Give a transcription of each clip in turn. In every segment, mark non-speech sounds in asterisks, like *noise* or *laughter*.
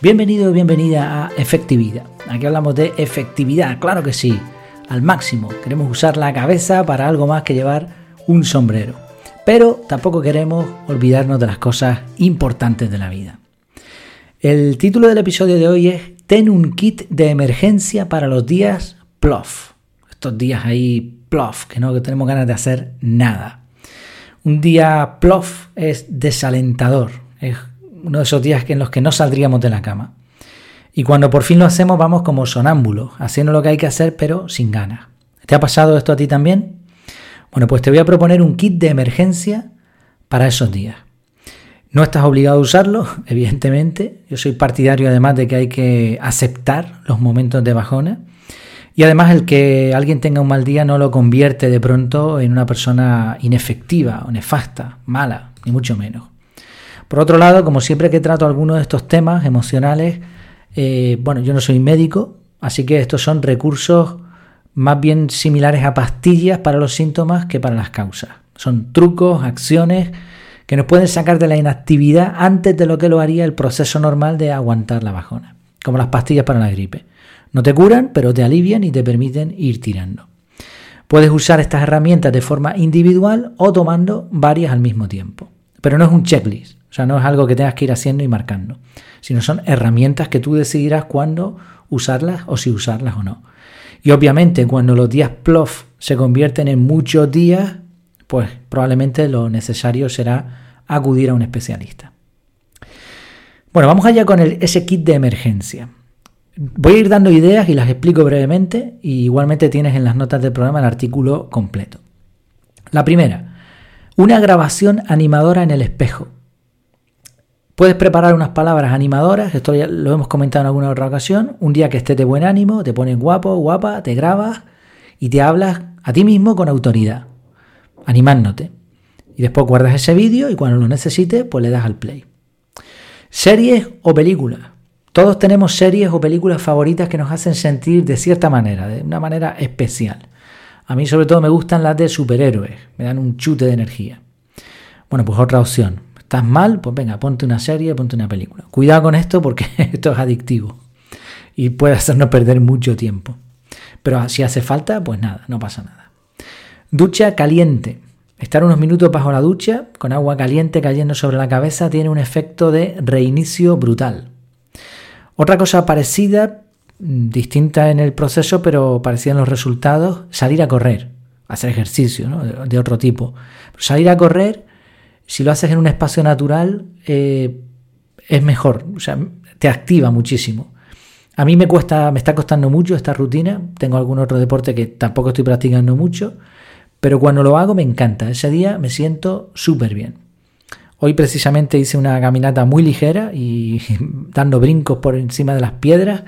Bienvenido, bienvenida a Efectividad. Aquí hablamos de efectividad, claro que sí, al máximo. Queremos usar la cabeza para algo más que llevar un sombrero. Pero tampoco queremos olvidarnos de las cosas importantes de la vida. El título del episodio de hoy es Ten un kit de emergencia para los días plof. Estos días ahí plof, que no tenemos ganas de hacer nada. Un día plof es desalentador, es uno de esos días en los que no saldríamos de la cama. Y cuando por fin lo hacemos vamos como sonámbulos, haciendo lo que hay que hacer pero sin ganas. ¿Te ha pasado esto a ti también? Bueno, pues te voy a proponer un kit de emergencia para esos días. No estás obligado a usarlo, *laughs* evidentemente. Yo soy partidario además de que hay que aceptar los momentos de bajona. Y además el que alguien tenga un mal día no lo convierte de pronto en una persona inefectiva o nefasta, mala, ni mucho menos. Por otro lado, como siempre que trato alguno de estos temas emocionales, eh, bueno, yo no soy médico, así que estos son recursos más bien similares a pastillas para los síntomas que para las causas. Son trucos, acciones que nos pueden sacar de la inactividad antes de lo que lo haría el proceso normal de aguantar la bajona, como las pastillas para la gripe. No te curan, pero te alivian y te permiten ir tirando. Puedes usar estas herramientas de forma individual o tomando varias al mismo tiempo. Pero no es un checklist. O sea, no es algo que tengas que ir haciendo y marcando, sino son herramientas que tú decidirás cuándo usarlas o si usarlas o no. Y obviamente cuando los días plof se convierten en muchos días, pues probablemente lo necesario será acudir a un especialista. Bueno, vamos allá con ese kit de emergencia. Voy a ir dando ideas y las explico brevemente y igualmente tienes en las notas del programa el artículo completo. La primera, una grabación animadora en el espejo. Puedes preparar unas palabras animadoras, esto ya lo hemos comentado en alguna otra ocasión. Un día que estés de buen ánimo, te pones guapo, guapa, te grabas y te hablas a ti mismo con autoridad, animándote. Y después guardas ese vídeo y cuando lo necesites, pues le das al play. Series o películas. Todos tenemos series o películas favoritas que nos hacen sentir de cierta manera, de una manera especial. A mí sobre todo me gustan las de superhéroes, me dan un chute de energía. Bueno, pues otra opción, ¿Estás mal? Pues venga, ponte una serie, ponte una película. Cuidado con esto porque *laughs* esto es adictivo y puede hacernos perder mucho tiempo. Pero si hace falta, pues nada, no pasa nada. Ducha caliente. Estar unos minutos bajo la ducha con agua caliente cayendo sobre la cabeza tiene un efecto de reinicio brutal. Otra cosa parecida, distinta en el proceso, pero parecida en los resultados, salir a correr, hacer ejercicio de otro tipo. salir a correr si lo haces en un espacio natural, eh, es mejor, te activa muchísimo. A mí me cuesta, me está costando mucho esta rutina. Tengo algún otro deporte que tampoco estoy practicando mucho, pero cuando lo hago me encanta. Ese día me siento súper bien. Hoy precisamente hice una caminata muy ligera y *laughs* dando brincos por encima de las piedras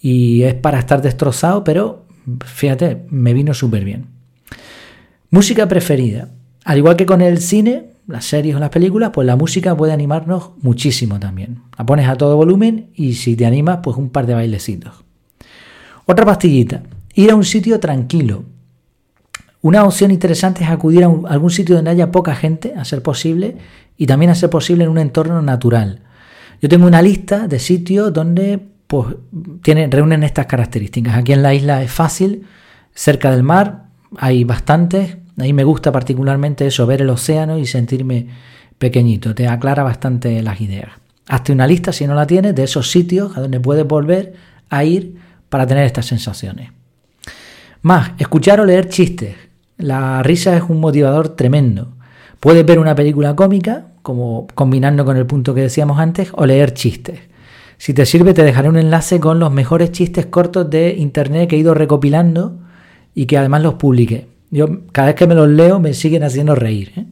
y es para estar destrozado, pero fíjate, me vino súper bien. Música preferida. Al igual que con el cine, las series o las películas, pues la música puede animarnos muchísimo también. La pones a todo volumen y si te animas, pues un par de bailecitos. Otra pastillita, ir a un sitio tranquilo. Una opción interesante es acudir a, algún sitio donde haya poca gente, a ser posible, y también a ser posible en un entorno natural. Yo tengo una lista de sitios donde pues, tienen, reúnen estas características. Aquí en la isla es fácil, cerca del mar hay bastantes, a mí me gusta particularmente eso, ver el océano y sentirme pequeñito. Te aclara bastante las ideas. Hazte una lista, si no la tienes, de esos sitios a donde puedes volver a ir para tener estas sensaciones. Más, escuchar o leer chistes. La risa es un motivador tremendo. Puedes ver una película cómica, como combinando con el punto que decíamos antes, o leer chistes. Si te sirve, te dejaré un enlace con los mejores chistes cortos de internet que he ido recopilando y que además los publiqué. Yo cada vez que me los leo me siguen haciendo reír. ¿eh?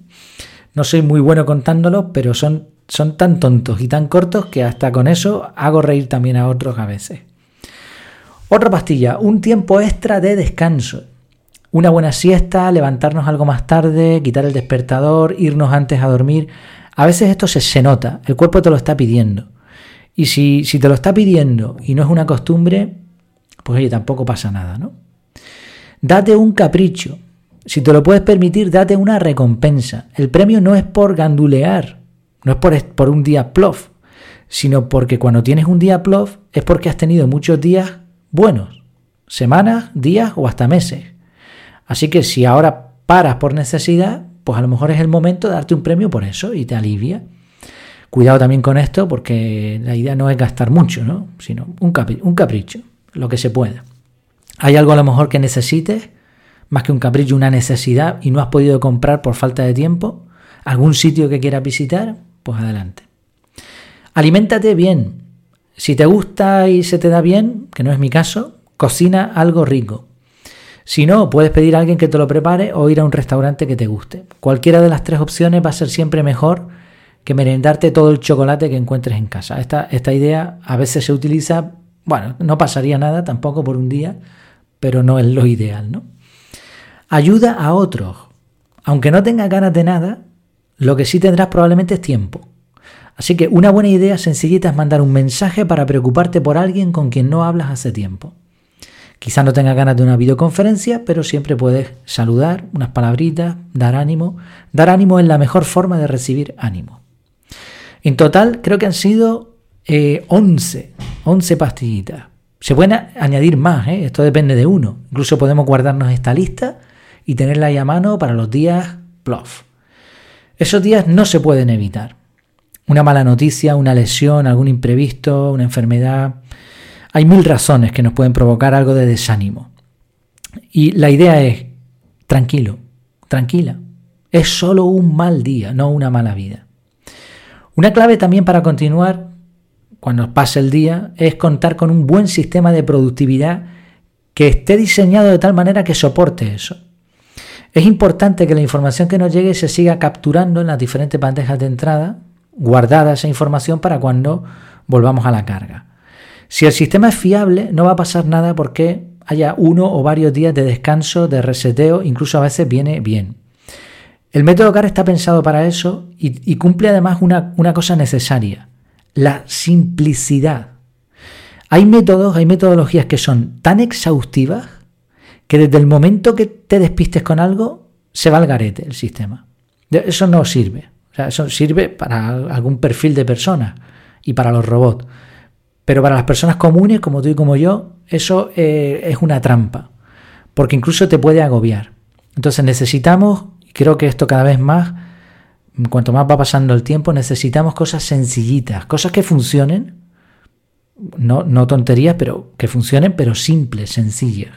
No soy muy bueno contándolos, pero son, son tan tontos y tan cortos que hasta con eso hago reír también a otros a veces. Otra pastilla, un tiempo extra de descanso. Una buena siesta, levantarnos algo más tarde, quitar el despertador, irnos antes a dormir. A veces esto se, se nota, el cuerpo te lo está pidiendo. Y si, si te lo está pidiendo y no es una costumbre, pues oye, tampoco pasa nada, ¿no? Date un capricho. Si te lo puedes permitir, date una recompensa. El premio no es por gandulear, no es por, por un día plof, sino porque cuando tienes un día plof es porque has tenido muchos días buenos, semanas, días o hasta meses. Así que si ahora paras por necesidad, pues a lo mejor es el momento de darte un premio por eso y te alivia. Cuidado también con esto porque la idea no es gastar mucho, ¿no? sino un, un capricho, lo que se pueda. ¿Hay algo a lo mejor que necesites? Más que un capricho, una necesidad y no has podido comprar por falta de tiempo. ¿Algún sitio que quieras visitar? Pues adelante. Aliméntate bien. Si te gusta y se te da bien, que no es mi caso, cocina algo rico. Si no, puedes pedir a alguien que te lo prepare o ir a un restaurante que te guste. Cualquiera de las tres opciones va a ser siempre mejor que merendarte todo el chocolate que encuentres en casa. Esta, esta idea a veces se utiliza, bueno, no pasaría nada tampoco por un día, pero no es lo ideal, ¿no? Ayuda a otros. Aunque no tengas ganas de nada, lo que sí tendrás probablemente es tiempo. Así que una buena idea sencillita es mandar un mensaje para preocuparte por alguien con quien no hablas hace tiempo. Quizás no tengas ganas de una videoconferencia, pero siempre puedes saludar, unas palabritas, dar ánimo. Dar ánimo es la mejor forma de recibir ánimo. En total creo que han sido 11, eh, 11 pastillitas. Se pueden añadir más, ¿eh? esto depende de uno. Incluso podemos guardarnos esta lista y tenerla ahí a mano para los días plof. Esos días no se pueden evitar. Una mala noticia, una lesión, algún imprevisto, una enfermedad. Hay mil razones que nos pueden provocar algo de desánimo. Y la idea es, tranquilo, tranquila. Es solo un mal día, no una mala vida. Una clave también para continuar cuando pase el día es contar con un buen sistema de productividad que esté diseñado de tal manera que soporte eso. Es importante que la información que nos llegue se siga capturando en las diferentes bandejas de entrada, guardada esa información para cuando volvamos a la carga. Si el sistema es fiable, no va a pasar nada porque haya uno o varios días de descanso, de reseteo, incluso a veces viene bien. El método CAR está pensado para eso y, cumple además una, una cosa necesaria, la simplicidad. Hay métodos, hay metodologías que son tan exhaustivas que desde el momento que te despistes con algo, se va al garete el sistema. Eso no sirve. eso sirve para algún perfil de persona y para los robots. Pero para las personas comunes, como tú y como yo, eso eh, es una trampa. Porque incluso te puede agobiar. Entonces necesitamos creo que esto cada vez más, cuanto más va pasando el tiempo, necesitamos cosas sencillitas, cosas que funcionen, no, no tonterías, pero que funcionen, pero simples, sencillas.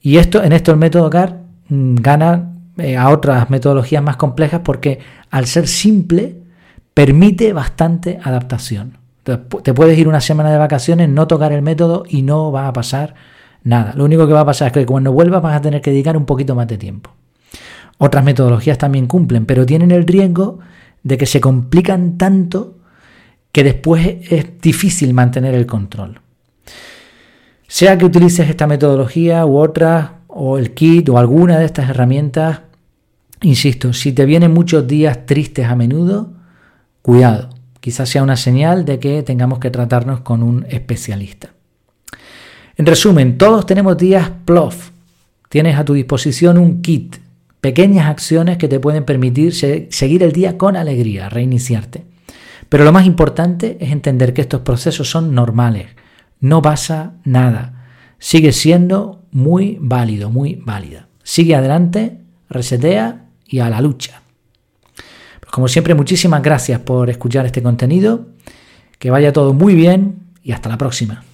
Y esto, en esto el método CAR mm, gana eh, a otras metodologías más complejas porque al ser simple permite bastante adaptación. te puedes ir una semana de vacaciones, no tocar el método y no va a pasar nada. Lo único que va a pasar es que cuando vuelvas vas a tener que dedicar un poquito más de tiempo. Otras metodologías también cumplen, pero tienen el riesgo de que se complican tanto que después es difícil mantener el control. Sea que utilices esta metodología u otra, o el kit o alguna de estas herramientas, insisto, si te vienen muchos días tristes a menudo, cuidado, quizás sea una señal de que tengamos que tratarnos con un especialista. En resumen, todos tenemos días plof. Tienes a tu disposición un kit Pequeñas acciones que te pueden permitir seguir el día con alegría, reiniciarte. Pero lo más importante es entender que estos procesos son normales. No pasa nada. Sigue siendo muy válido, muy válida. Sigue adelante, resetea y a la lucha. Pues como siempre, muchísimas gracias por escuchar este contenido. Que vaya todo muy bien y hasta la próxima.